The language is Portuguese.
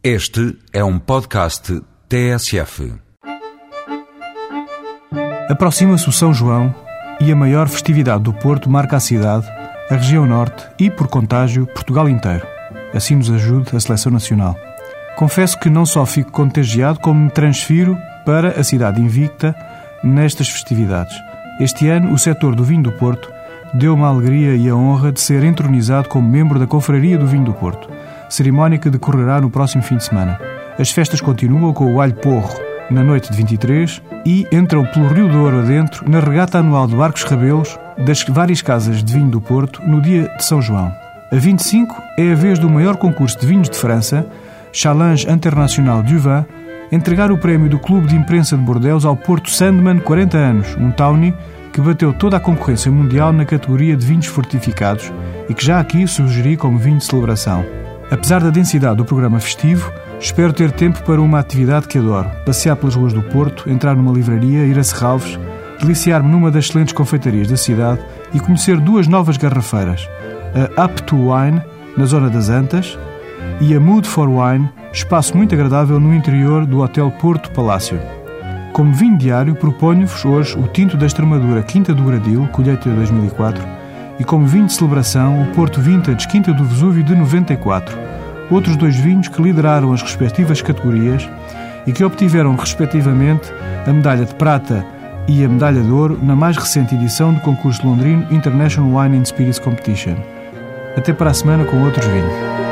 Este é um podcast TSF. Aproxima-se o São João e a maior festividade do Porto marca a cidade, a região norte e, por contágio, Portugal inteiro. Assim nos ajude a Seleção Nacional. Confesso que não só fico contagiado, como me transfiro para a cidade invicta nestas festividades. Este ano, o setor do vinho do Porto deu-me a alegria e a honra de ser entronizado como membro da Confraria do Vinho do Porto, cerimónia que decorrerá no próximo fim de semana. As festas continuam com o alho porro na noite de 23 e entram pelo Rio Douro adentro na regata anual de Barcos Rabelos das várias casas de vinho do Porto no dia de São João. A 25 é a vez do maior concurso de vinhos de França, Challenge International du Vin, entregar o prémio do Clube de Imprensa de Bordeaux ao Porto Sandman 40 anos, um tawny que bateu toda a concorrência mundial na categoria de vinhos fortificados e que já aqui sugeri como vinho de celebração. Apesar da densidade do programa festivo, espero ter tempo para uma atividade que adoro: passear pelas ruas do Porto, entrar numa livraria, ir a Serralves, deliciar-me numa das excelentes confeitarias da cidade e conhecer duas novas garrafeiras: a Up to Wine, na zona das Antas, e a Mood for Wine, espaço muito agradável no interior do Hotel Porto Palácio. Como vinho diário, proponho-vos hoje o tinto da Extremadura Quinta do Gradil, colheita de 2004, e como vinho de celebração, o Porto Vintage Quinta do Vesúvio de 94. Outros dois vinhos que lideraram as respectivas categorias e que obtiveram, respectivamente, a medalha de prata e a medalha de ouro na mais recente edição do concurso londrino International Wine and Spirits Competition. Até para a semana com outros vinhos.